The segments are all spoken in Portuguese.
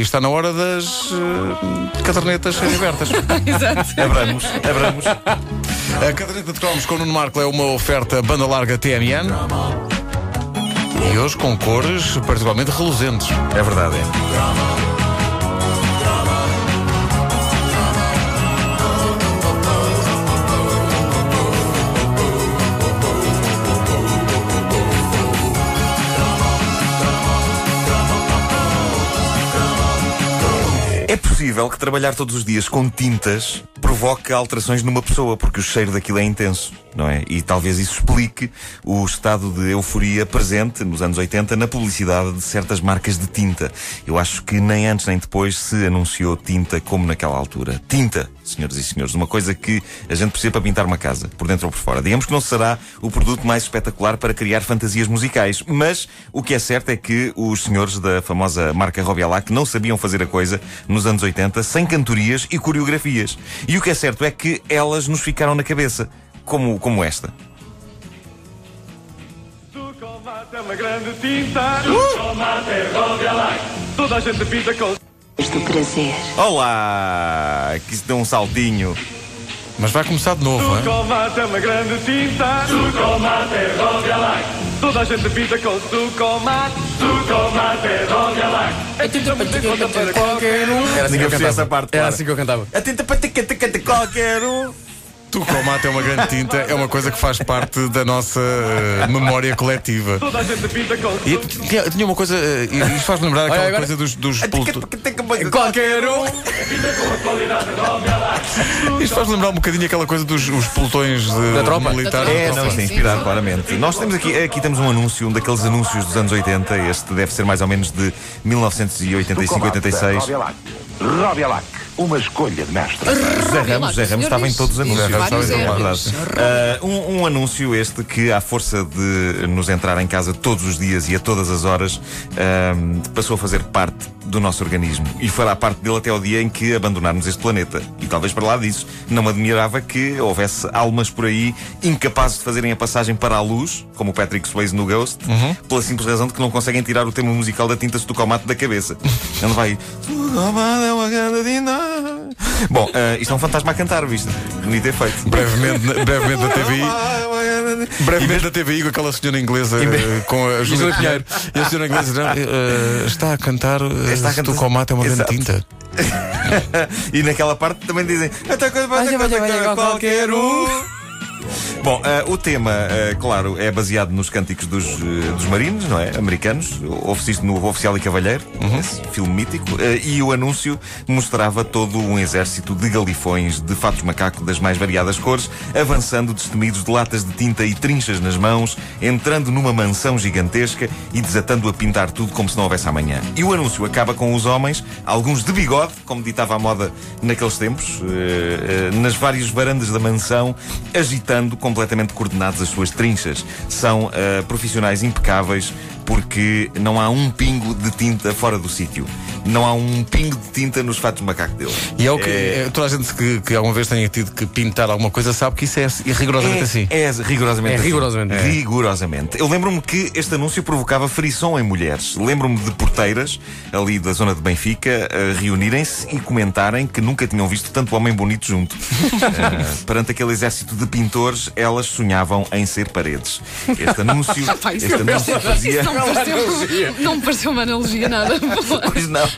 e está na hora das uh, cadernetas serem abertas. Exato. Abramos, abramos. A caderneta de cromos com o Nuno Marco é uma oferta banda larga TMN. E hoje com cores particularmente reluzentes. É verdade, é. Possível que trabalhar todos os dias com tintas provoque alterações numa pessoa, porque o cheiro daquilo é intenso, não é? E talvez isso explique o estado de euforia presente nos anos 80 na publicidade de certas marcas de tinta. Eu acho que nem antes nem depois se anunciou tinta como naquela altura. Tinta, senhoras e senhores, uma coisa que a gente precisa para pintar uma casa, por dentro ou por fora. Digamos que não será o produto mais espetacular para criar fantasias musicais, mas o que é certo é que os senhores da famosa marca Robialac não sabiam fazer a coisa nos anos 80 sem cantorias e coreografias. E o que é certo é que elas nos ficaram na cabeça, como, como esta. É uma grande tinta. É Robialac. Toda a gente pinta com. do prazer. Olá! Que isso deu um saltinho. Mas vai começar de novo, hein? É uma grande tinta. É Robialac. Toda a gente pinta com sucomate. É Robialac. É tinta para para qualquer um. Era assim que eu cantava. essa parte, Era assim que eu cantava. A tinta para ter qualquer um. Tu cromate é uma grande tinta, é uma coisa que faz parte da nossa eh, memória coletiva. Toda a gente pinta com E tinha, tinha uma coisa, eh, e isto faz lembrar aquela agora- coisa dos, dos pulto- Qualquer um. Isto faz lembrar um bocadinho aquela coisa dos os pelotões de, Da tropa. militares. Da É, tropa. não, isto é inspirado, claramente. Nós temos aqui, aqui temos um anúncio, um daqueles anúncios dos anos 80. Este deve ser mais ou menos de 1985, 86. Robialac, uma escolha de mestre. José Ramos, José Ramos estava em todos os anúncios. Ramos verdade. Ah, um, um anúncio este que, à força de nos entrar em casa todos os dias e a todas as horas, ah, passou a fazer parte do nosso organismo. E fará parte dele até ao dia em que abandonarmos este planeta. E talvez para lá disso, não me admirava que houvesse almas por aí incapazes de fazerem a passagem para a luz, como o Patrick Swayze no Ghost, pela simples razão de que não conseguem tirar o tema musical da tinta Stucomate da cabeça. Ele vai. "Stucomate é uma grande tinta." Bom, ah, isto é um fantasma a cantar, visto? Bonito efeito. Brevemente, brevemente na TVI. Brevemente na TVI com aquela senhora inglesa eh, com a Júlia Pinheiro. E a senhora inglesa eh, está a cantar. eh, Está a se cantar- é uma grande tinta. e naquela parte também dizem Até vai, vai, qualquer um. Bom, ah, o tema, ah, claro, é baseado nos cânticos dos, eh, dos marinos, não é? Americanos. Isto no Oficial e Cavalheiro, esse filme mítico. E o anúncio mostrava todo um exército de galifões de fatos macaco das mais variadas cores, avançando destemidos de latas de tinta e trinchas nas mãos, entrando numa mansão gigantesca e desatando a pintar tudo como se não houvesse amanhã. E o anúncio acaba com os homens, alguns de bigode, como ditava a moda naqueles tempos, nas várias varandas da mansão, agitando completamente coordenados as suas trinchas. São eh, profissionais impecáveis porque não há um pingo de tinta fora do sítio. Não há um pingo de tinta nos fatos de macaco deles. E é o que é, toda a gente que, que alguma vez tenha tido que pintar alguma coisa sabe que isso é rigorosamente assim. É, é rigorosamente É assim. rigorosamente. É. Rigorosamente. Eu lembro-me que este anúncio provocava frição em mulheres. Lembro-me de porteiras ali da zona de Benfica a reunirem-se e comentarem que nunca tinham visto tanto homem bonito junto. Eh, perante aquele exército de pintores, elas sonhavam em ser paredes. Este anúncio, este não- anúncio fazia. Isso não me pareceu, não me pareceu uma analogia nada. Pois não.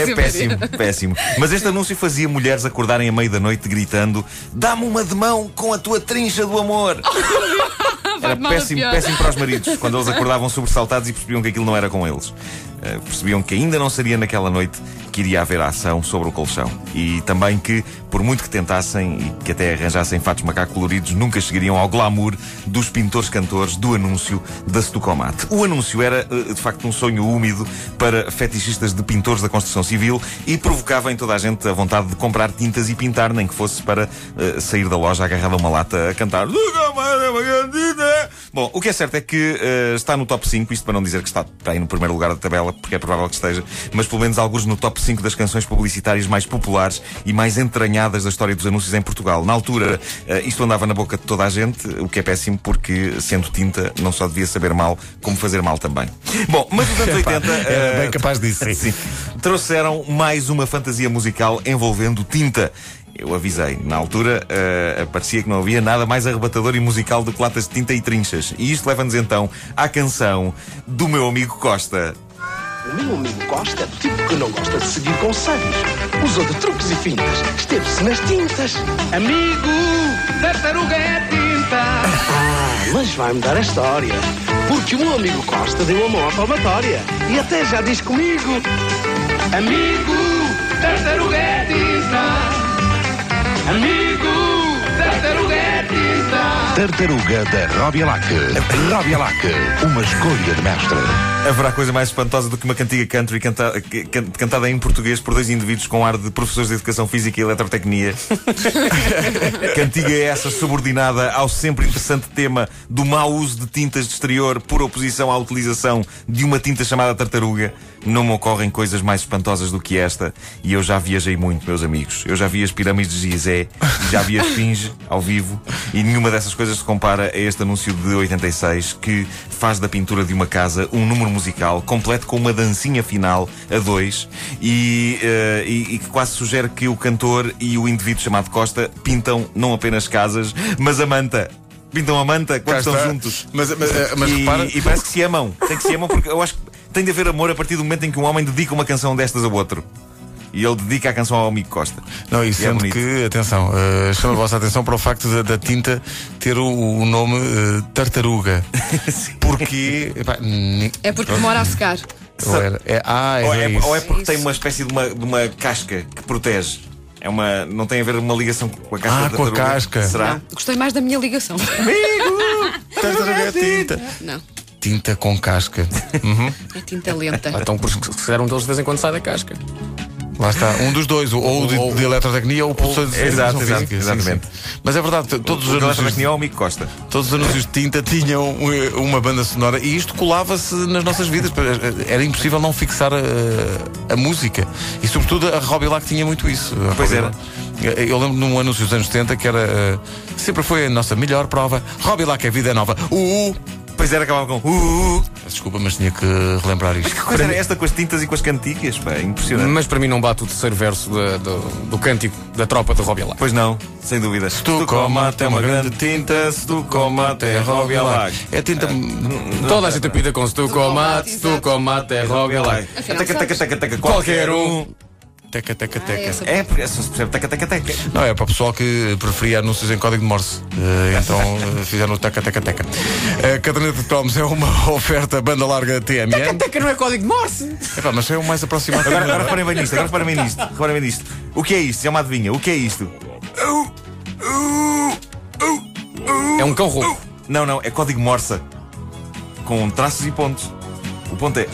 É É péssimo, péssimo. Mas este anúncio fazia mulheres acordarem à meia da noite gritando: Dá-me uma de mão com a tua trincha do amor. Era péssimo, péssimo para os maridos, quando eles acordavam sobressaltados e percebiam que aquilo não era com eles. Eh, percebiam que ainda não seria naquela noite que iria haver ação sobre o colchão. E também que, por muito que tentassem e que até arranjassem fatos macaco coloridos, nunca chegariam ao glamour dos pintores-cantores do anúncio da Stucomate. O anúncio era, eh, de facto, um sonho úmido para fetichistas de pintores da construção civil e provocava em toda a gente a vontade de comprar tintas e pintar, nem que fosse para eh, sair da loja agarrado a uma lata a cantar é uma grande tinta." Bom, o que é certo é que está no top 5, isto para não dizer que está aí no primeiro lugar da tabela, porque é provável que esteja, mas pelo menos alguns no top 5 das canções publicitárias mais populares e mais entranhadas da história dos anúncios em Portugal. Na altura, eh, isto andava na boca de toda a gente, o que é péssimo porque, sendo tinta, não só devia saber mal, como fazer mal também. Bom, mas os anos 80. Era eh, bem capaz disso. Sim. Trouxeram mais uma fantasia musical envolvendo tinta. Eu avisei. Na altura, eh, parecia que não havia nada mais arrebatador e musical do que latas de tinta e trinchas. E isto leva-nos então à canção do meu amigo Costa. O meu amigo Costa é do tipo que não gosta de seguir conselhos. Usou de truques e fintas. Esteve-se nas tintas. Amigo, tartaruga é tinta. Ah, mas vai mudar a história. Porque o meu amigo Costa deu a mão à palmatória. E até já diz comigo. Amigo, tartaruga é tinta. Amigo, tartaruga é tinta. Tartaruga da Robbie Lac. Robbie Lac, uma escolha de mestre. Haverá coisa mais espantosa do que uma cantiga country canta- can- cantada em português por dois indivíduos com ar de professores de educação física e eletrotecnia. cantiga essa subordinada ao sempre interessante tema do mau uso de tintas de exterior por oposição à utilização de uma tinta chamada tartaruga. Não me ocorrem coisas mais espantosas do que esta e eu já viajei muito, meus amigos. Eu já vi as pirâmides de Gizé, já vi a Esfinge ao vivo e nenhuma dessas coisas se compara a este anúncio de 86 que faz da pintura de uma casa um número musical completo com uma dancinha final a dois e, eh, e- e que quase sugere que o cantor e o indivíduo chamado Costa pintam não apenas casas, mas a manta. Pintam a manta quando estão juntos. Mas, mas, eh, mas e, repara. e parece que se amam. Tem que se amam porque eu acho que tem de haver amor a partir do momento em que um homem dedica uma canção destas ao outro. E ele dedica a canção ao amigo Costa. Não, e é sendo bonito. que, atenção, eh, chama a vossa atenção para o facto da, da tinta ter o, o nome eh, tartaruga. Porque. epá, É porque demora a secar. ou era- é, ah, Ou era é, ou é porque Isso. tem uma espécie de uma, de uma casca que protege. É uma, não tem a ver uma ligação com a casca Ah, da com a tartaruga? casca. Será? Gostei mais da minha ligação. Tartaruga é tinta. Não, Tinta com casca. Uhum. é tinta lenta. Então, por se calhar um deles de vez em quando sai da casca. Lá está, um dos dois, ou, ou de, Ou- de eletrotecnia ou professor de Exato, física. Sim, exatamente. sim. Mas é verdade, todos os, O que anúncios, que é o amigo Costa. todos os anúncios de tinta tinham eh, uma banda sonora e isto colava-se nas nossas vidas. Era impossível não fixar a, a música. E sobretudo a Robbie Lack tinha muito isso. A Pois era. Eu lembro num anúncio dos anos 70 que era eh, sempre foi a nossa melhor prova. Robbie Lack é vida nova. Uh, uh. Pois era, acabava com. Uh, uh. Desculpa, mas tinha que relembrar isto. Que coisa era esta com as tintas e com as cantigas? Pá, é impressionante. Mas para mim não bate o terceiro verso da- do, do cântico da tropa de Robbie Lack. Pois não, sem dúvida. Se tu comate é uma grande tinta, se tu comate é Robbie Lack. É tinta. Toda a gente apida com se tu comate, se tu comate é Robbie Lack. Qualquer um. Teca, teca, Ah, teca. essa- É, porque só se percebe taca, taca, taca. Não, é para o pessoal que preferia anúncios em código de Morse. Eh, então eh, fizeram o teca, teca, teca. A caderneta de cromos é uma oferta banda larga TMN. Até que não é código de Morse. Epá, mas é o mais aproximado. Agora, agora reparem bem nisto, agora reparem bem nisto. Reparem bem nisto. O que é isto? É uma adivinha. O que é isto? É um cão rouco. Não, não, é código Morsa. Com traços e pontos. O ponto é.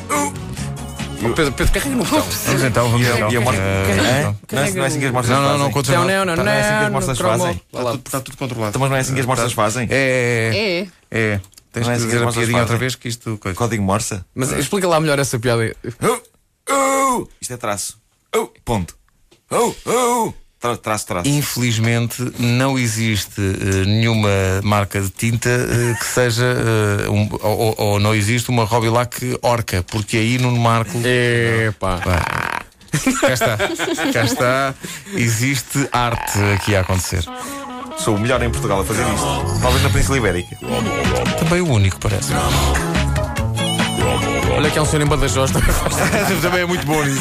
Pedro, Pedro carrega no botão. Vamos então, vamos então. e a morsa. Eh, Hã? Não é, não assim que as morsas Não, não, fazem. não, continua. Não, não, não, Tá, não é assim que as cromo. fazem? Está tudo controlado. Então, mas não é assim que as morsas fazem? É, É. é. é. Tens Não é que assim que dizer a piadinha outra fazem. vez que isto. Código Morsa? Mas explica lá melhor essa piada. Isto é traço. Oh, ponto. Oh, oh. Tra- Traço, traço. Infelizmente não existe eh, nenhuma marca de tinta eh, que seja eh, um- ou, ou- não existe uma Robbie Lack Orca, porque aí no Marco Epá. cá está, cá está, existe arte aqui a acontecer. Sou o melhor em Portugal a fazer isto. Talvez na Península Ibérica. Também o único, parece. Olha que é um senhor em Badajoz. Também é muito bom nisso.